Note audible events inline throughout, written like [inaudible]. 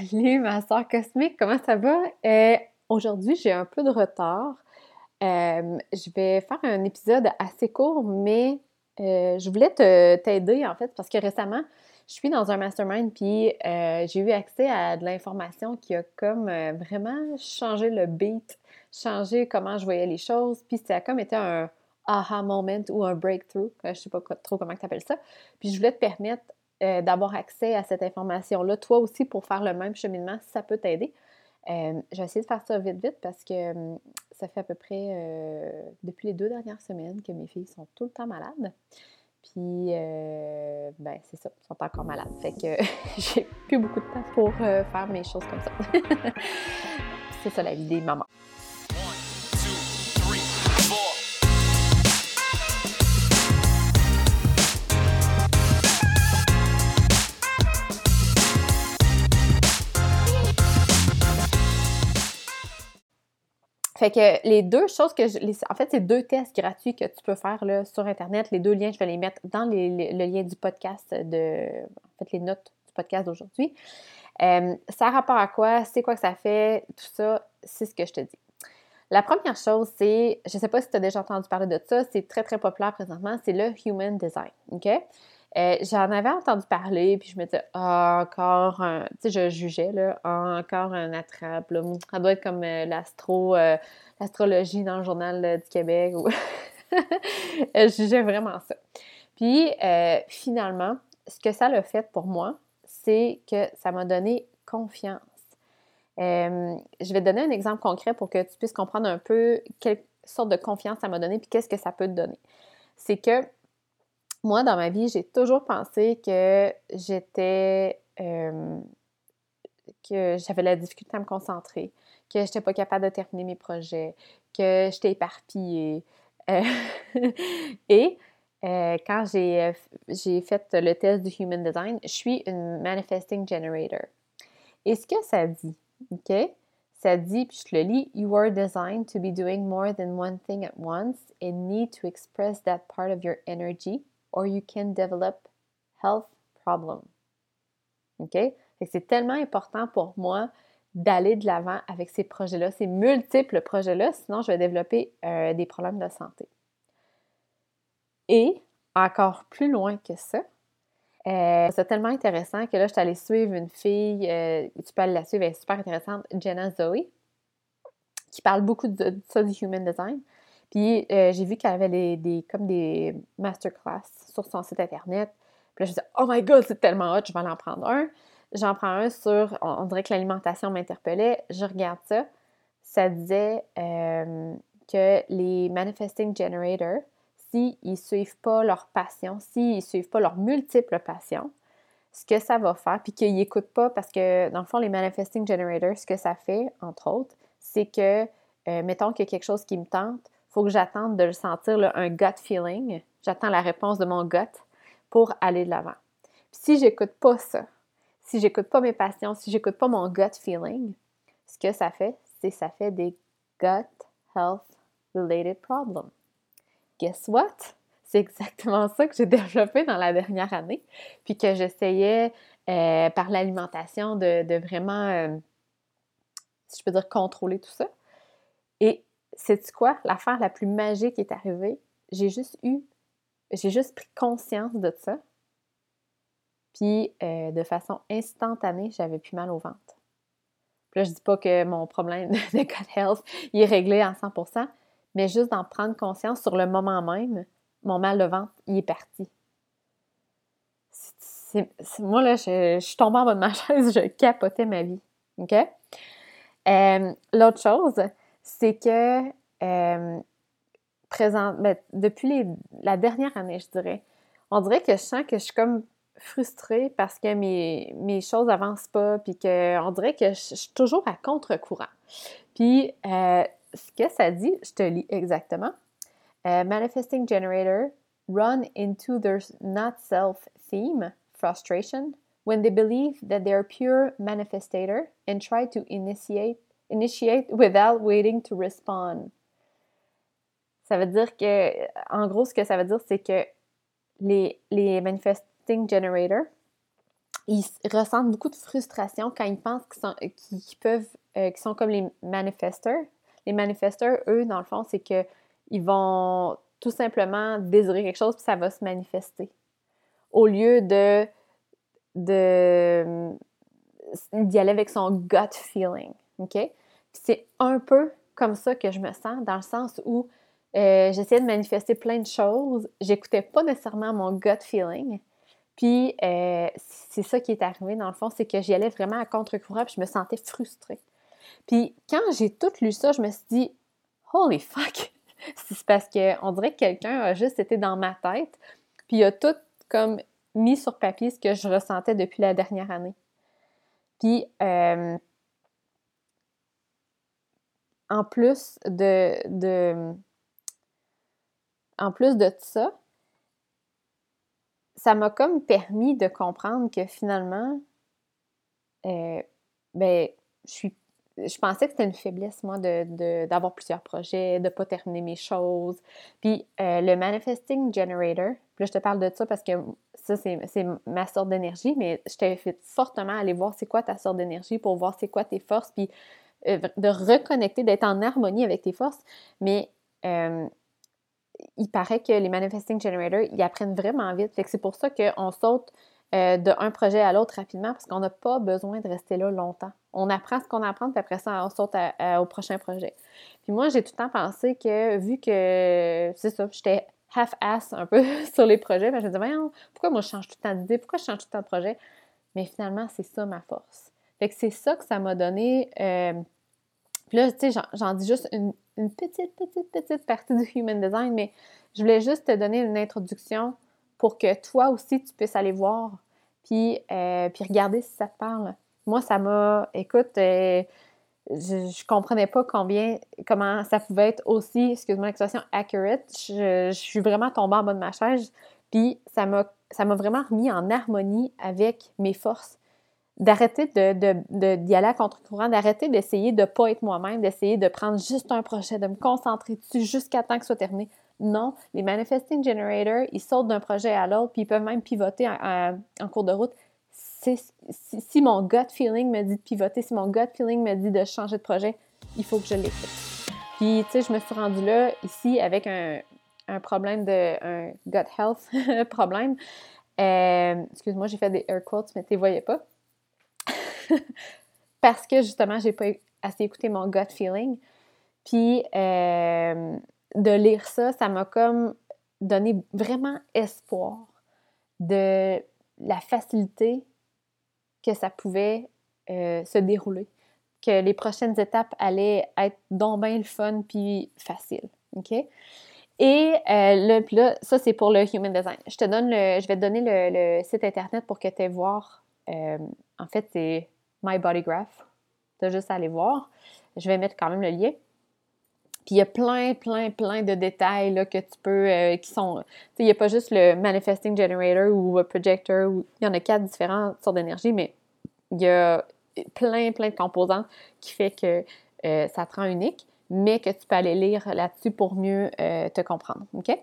Salut ma soeur cosmique, comment ça va? Euh, aujourd'hui, j'ai un peu de retard. Euh, je vais faire un épisode assez court, mais euh, je voulais t'aider en fait parce que récemment, je suis dans un mastermind puis j'ai eu accès à de l'information qui a comme vraiment changé le beat, changé comment je voyais les choses, puis ça a comme été un aha moment ou un breakthrough, je sais pas trop comment tu appelles ça. Puis je voulais te permettre euh, d'avoir accès à cette information-là, toi aussi, pour faire le même cheminement, si ça peut t'aider. Euh, je vais essayer de faire ça vite, vite, parce que hum, ça fait à peu près euh, depuis les deux dernières semaines que mes filles sont tout le temps malades. Puis, ben, c'est ça, elles sont encore malades. Fait que [laughs] j'ai plus beaucoup de temps pour faire mes choses comme ça. [laughs] c'est ça la vie des mamans. Fait que les deux choses que je. en fait, c'est deux tests gratuits que tu peux faire là, sur Internet. Les deux liens, je vais les mettre dans le lien du podcast de. En fait, les notes du podcast d'aujourd'hui. Euh, ça rapport à quoi? C'est quoi que ça fait? Tout ça, c'est ce que je te dis. La première chose, c'est, je ne sais pas si tu as déjà entendu parler de ça, c'est très, très populaire présentement, c'est le Human Design. OK? Euh, j'en avais entendu parler, puis je me disais, ah, encore un. Tu sais, je jugeais, là, ah, encore un attrape. Ça doit être comme euh, l'astro, euh, l'astrologie dans le Journal du Québec. Ou... [laughs] je jugeais vraiment ça. Puis, finalement, ce que ça l'a fait pour moi, c'est que ça m'a donné confiance. je vais te donner un exemple concret pour que tu puisses comprendre un peu quelle sorte de confiance ça m'a donné, puis qu'est-ce que ça peut te donner. C'est que moi, dans ma vie, j'ai toujours pensé que j'étais. Euh, que j'avais la difficulté à me concentrer, que je n'étais pas capable de terminer mes projets, que j'étais éparpillée. Euh, [laughs] et euh, quand j'ai, fait le test du Human Design, je suis une Manifesting Generator. Et ce que ça dit, OK? Ça dit, puis je le lis, You are designed to be doing more than one thing at once and need to express that part of your energy or you can develop health problem. OK? C'est tellement important pour moi d'aller de l'avant avec ces projets-là, ces multiples projets-là, sinon je vais développer euh, des problèmes de santé. Et encore plus loin que ça, euh, c'est tellement intéressant que là, je suis allée suivre une fille, euh, tu peux aller la suivre, elle est super intéressante, Jenna Zoe, qui parle beaucoup de, de ça du human design. Puis euh, j'ai vu qu'elle avait des, comme des masterclass sur son site internet. Puis là, je me disais, oh my god, c'est tellement hot, je vais en prendre un. J'en prends un sur, on, dirait que l'alimentation m'interpellait. Je regarde ça. Ça disait euh, que les manifesting generators, s'ils ne suivent pas leur passion, s'ils ne suivent pas leurs multiples passions, ce que ça va faire, puis qu'ils n'écoutent pas, parce que dans le fond, les manifesting generators, ce que ça fait, entre autres, c'est que, euh, mettons qu'il y a quelque chose qui me tente, faut que j'attende de le sentir, un gut feeling. J'attends la réponse de mon gut pour aller de l'avant. Si j'écoute pas ça, si j'écoute pas mes passions, si j'écoute pas mon gut feeling, ce que ça fait, c'est ça fait des gut health related problems. Guess what? C'est exactement ça que j'ai [laughs] développé dans la dernière année, puis que j'essayais euh, par l'alimentation de, vraiment, euh, si je peux dire, contrôler tout ça. C'est quoi? L'affaire la plus magique est arrivée? J'ai juste eu, j'ai juste pris conscience de ça. Puis euh, de façon instantanée, j'avais plus mal au ventre. Puis là, je dis pas que mon problème [laughs] de gut health est réglé à 100%, mais juste d'en prendre conscience sur le moment même, mon mal de ventre, il est parti. moi, là, je, suis tombée en bas de ma [laughs] chaise, je capotais ma vie. OK? Euh, l'autre chose, c'est que euh, présent, ben, depuis la dernière année, je dirais, on dirait que je sens que je suis comme frustrée parce que mes, mes choses avancent pas, puis qu'on dirait que je, suis toujours à contre-courant. Puis, euh, ce que ça dit, je te lis exactement. Euh, manifesting generator run into their not self theme, frustration, when they believe that they are pure manifestator and try to initiate initiate without waiting to respond. Ça veut dire que, en gros, ce que ça veut dire, c'est que les, les manifesting generators, ils ressentent beaucoup de frustration quand ils pensent qu'ils sont, peuvent, euh, sont comme les manifesteurs. Les manifesteurs, eux, dans le fond, c'est que ils vont tout simplement désirer quelque chose puis ça va se manifester. Au lieu de d'y aller avec son gut feeling, ok? C'est un peu comme ça que je me sens, dans le sens où euh, j'essayais de manifester plein de choses, j'écoutais pas nécessairement mon gut feeling, puis euh, c'est ça qui est arrivé dans le fond, c'est que j'y allais vraiment à contre-courant, puis je me sentais frustrée. Puis quand j'ai tout lu ça, je me suis dit, holy fuck! [laughs] c'est parce qu'on dirait que quelqu'un a juste été dans ma tête, puis il a tout comme mis sur papier ce que je ressentais depuis la dernière année. Puis, euh, en plus de, de, ça, ça m'a comme permis de comprendre que finalement, euh, ben, je suis je pensais que c'était une faiblesse, moi, d'avoir de, plusieurs projets, de ne pas terminer mes choses. Puis euh, le Manifesting Generator, là, je te parle de ça parce que ça, c'est ma sorte d'énergie, mais je t'invite fortement à aller voir c'est quoi ta sorte d'énergie pour voir c'est quoi tes forces, puis de reconnecter, d'être en harmonie avec tes forces. Mais euh, il paraît que les Manifesting Generators, ils apprennent vraiment vite. Fait que c'est pour ça qu'on saute euh, d'un projet à l'autre rapidement parce qu'on n'a pas besoin de rester là longtemps. On apprend ce qu'on apprend, puis après ça, on saute au prochain projet. Puis moi, j'ai tout le temps pensé que, vu que, c'est ça, j'étais half-ass un peu [laughs] sur les projets, ben, je me disais, pourquoi moi je change tout le temps d'idée, pourquoi je change tout le temps de projet? Mais finalement, c'est ça ma force. Fait que c'est ça que ça m'a donné. Euh, puis là, tu sais, j'en dis juste une, petite, petite, petite partie du Human Design, mais je voulais juste te donner une introduction pour que toi aussi, tu puisses aller voir, puis, euh, puis regarder si ça te parle. Moi, ça m'a, écoute, euh, je, ne comprenais pas combien, comment ça pouvait être aussi, excuse-moi l'expression, accurate. Je, suis vraiment tombée en bas de ma chaise, puis ça m'a, ça m'a vraiment remis en harmonie avec mes forces. D'arrêter de, de, d'y aller à contre-courant, d'arrêter d'essayer de ne pas être moi-même, d'essayer de prendre juste un projet, de me concentrer dessus jusqu'à temps que ce soit terminé. Non, les Manifesting Generators, ils sautent d'un projet à l'autre, puis ils peuvent même pivoter en, cours de route. Si, si, mon gut feeling me dit de pivoter, si mon gut feeling me dit de changer de projet, il faut que je l'écoute. Puis, tu sais, je me suis rendue là, ici, avec un, problème de... un gut health [laughs] problème. Euh, excuse-moi, j'ai fait des air quotes, mais tu ne voyais pas. [laughs] Parce que, justement, j'ai pas assez écouté mon gut feeling. Puis, euh, de lire ça, ça m'a comme donné vraiment espoir de la facilité que ça pouvait euh, se dérouler, que les prochaines étapes allaient être donc bien le fun puis facile. OK? Et euh, là, ça, c'est pour le Human Design. Je te donne le, je vais te donner le, site internet pour que tu aies voir. Euh, en fait, c'est My Body Graph. Tu as juste à aller voir. Je vais mettre quand même le lien. Puis il y a plein, plein, plein de détails là, que tu peux, euh, qui sont, il n'y a pas juste le Manifesting Generator ou Projector, il y en a quatre différentes sortes d'énergie, mais il y a plein, plein de composants qui fait que euh, ça te rend unique, mais que tu peux aller lire là-dessus pour mieux euh, te comprendre, OK?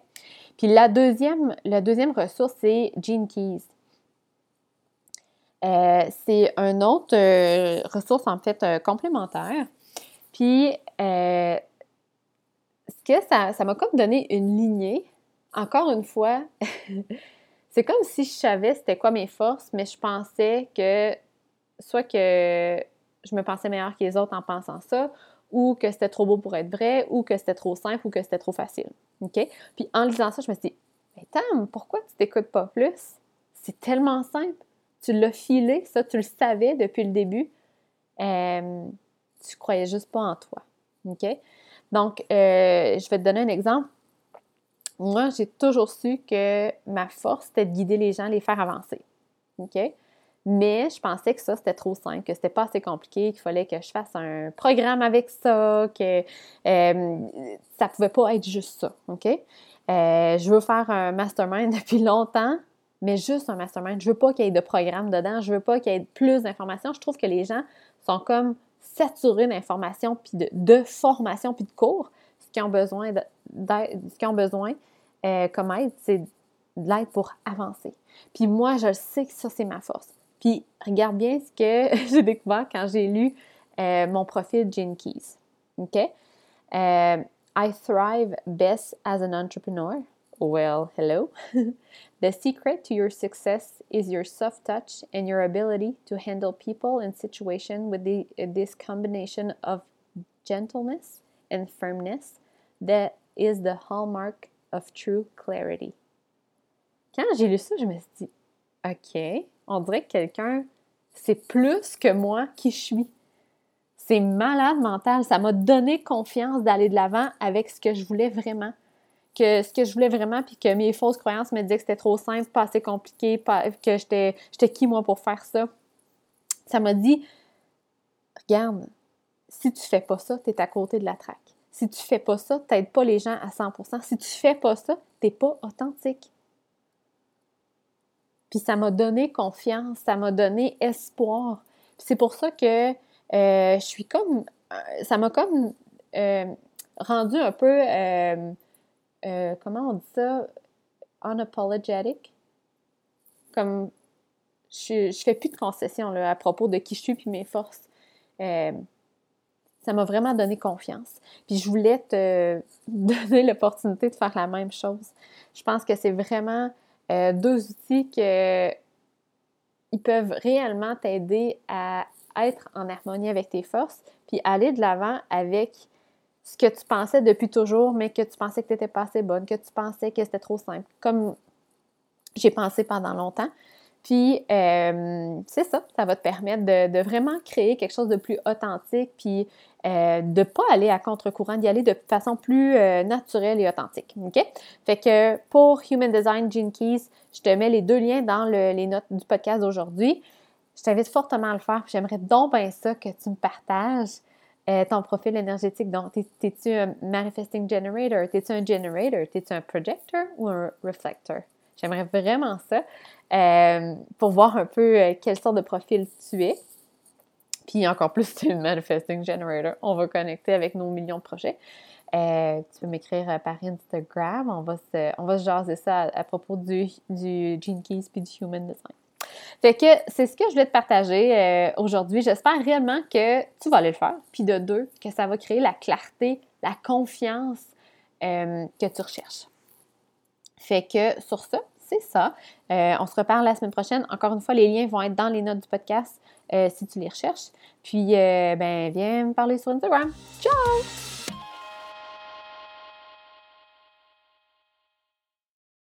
Puis la deuxième, la deuxième ressource, c'est Gene Keys. C'est une autre ressource, en fait, complémentaire. Puis, ce que ça, m'a comme donné une lignée. Encore une fois, [laughs] c'est comme si je savais c'était quoi mes forces, mais je pensais que soit que je me pensais meilleure que les autres en pensant ça, ou que c'était trop beau pour être vrai, ou que c'était trop simple, ou que c'était trop facile. Puis en lisant ça, je me suis dit, mais Tam, pourquoi tu t'écoutes pas plus? C'est tellement simple. Tu l'as filé, ça, tu le savais depuis le début. Euh, tu croyais juste pas en toi. OK? Donc, euh, je vais te donner un exemple. Moi, j'ai toujours su que ma force, c'était de guider les gens, les faire avancer. OK? Mais je pensais que ça, c'était trop simple, que c'était pas assez compliqué, qu'il fallait que je fasse un programme avec ça, que euh, ça pouvait pas être juste ça. OK? Euh, je veux faire un mastermind [laughs] depuis longtemps, mais juste un mastermind. Je veux pas qu'il y ait de programme dedans, je veux pas qu'il y ait plus d'informations. Je trouve que les gens sont comme saturé d'informations, puis de, de formation, puis de cours. Ce qu'ils ont besoin, ce qu'ils ont besoin euh, comme aide, c'est de l'aide pour avancer. Puis moi, je sais que ça, c'est ma force. Puis regarde bien ce que [laughs] j'ai découvert quand j'ai lu euh, mon profil Gene Keys. OK? Euh, I thrive best as an entrepreneur. Well, hello. [laughs] the secret to your success is your soft touch and your ability to handle people and situations with the, this combination of gentleness and firmness that is the hallmark of true clarity. Quand j'ai lu ça, je me suis dit, OK, on dirait que quelqu'un sait plus que moi qui je suis. C'est malade mental. Ça m'a donné confiance d'aller de l'avant avec ce que je voulais vraiment. Que ce que je voulais vraiment, puis que mes fausses croyances me disaient que c'était trop simple, pas assez compliqué, que j'étais, qui moi pour faire ça. Ça m'a dit, regarde, si tu fais pas ça, tu es à côté de la traque. Si tu fais pas ça, tu n'aides pas les gens à 100%. Si tu fais pas ça, tu n'es pas authentique. Puis ça m'a donné confiance, ça m'a donné espoir. c'est pour ça que euh, je suis comme. Euh, ça m'a comme euh, rendu un peu. Comment on dit ça? Unapologetic? Comme. Je, je fais plus de concessions à propos de qui je suis puis mes forces. ça m'a vraiment donné confiance. Puis je voulais te [laughs] donner l'opportunité de faire la même chose. Je pense que c'est vraiment euh, deux outils qui ils peuvent réellement t'aider à être en harmonie avec tes forces, puis aller de l'avant avec ce que tu pensais depuis toujours, mais que tu pensais que tu n'étais pas assez bonne, que tu pensais que c'était trop simple, comme j'ai pensé pendant longtemps. Puis, euh, c'est ça, ça va te permettre de, vraiment créer quelque chose de plus authentique, puis euh, de ne pas aller à contre-courant, d'y aller de façon plus euh, naturelle et authentique. OK? Fait que pour Human Design Gene Keys, je te mets les deux liens dans les notes du podcast d'aujourd'hui. Je t'invite fortement à le faire, j'aimerais donc bien ça que tu me partages. Ton profil énergétique. Donc, es-tu un manifesting generator? T'es-tu un generator? T'es-tu un projector ou un reflector? J'aimerais vraiment ça. Euh, pour voir un peu euh, quelle sorte de profil tu es. Puis encore plus, tu es une manifesting generator. On va connecter avec nos millions de projets. Euh, tu peux m'écrire par Instagram. On va se, on va se jaser ça à, propos du, du Gene Keys puis du Human Design. Fait que c'est ce que je voulais te partager aujourd'hui. J'espère réellement que tu vas aller le faire. Puis de deux, que ça va créer la clarté, la confiance que tu recherches. Fait que sur ça, c'est ça. Euh, on se reparle la semaine prochaine. Encore une fois, les liens vont être dans les notes du podcast euh, si tu les recherches. Puis, euh, ben, viens me parler sur Instagram. Ciao!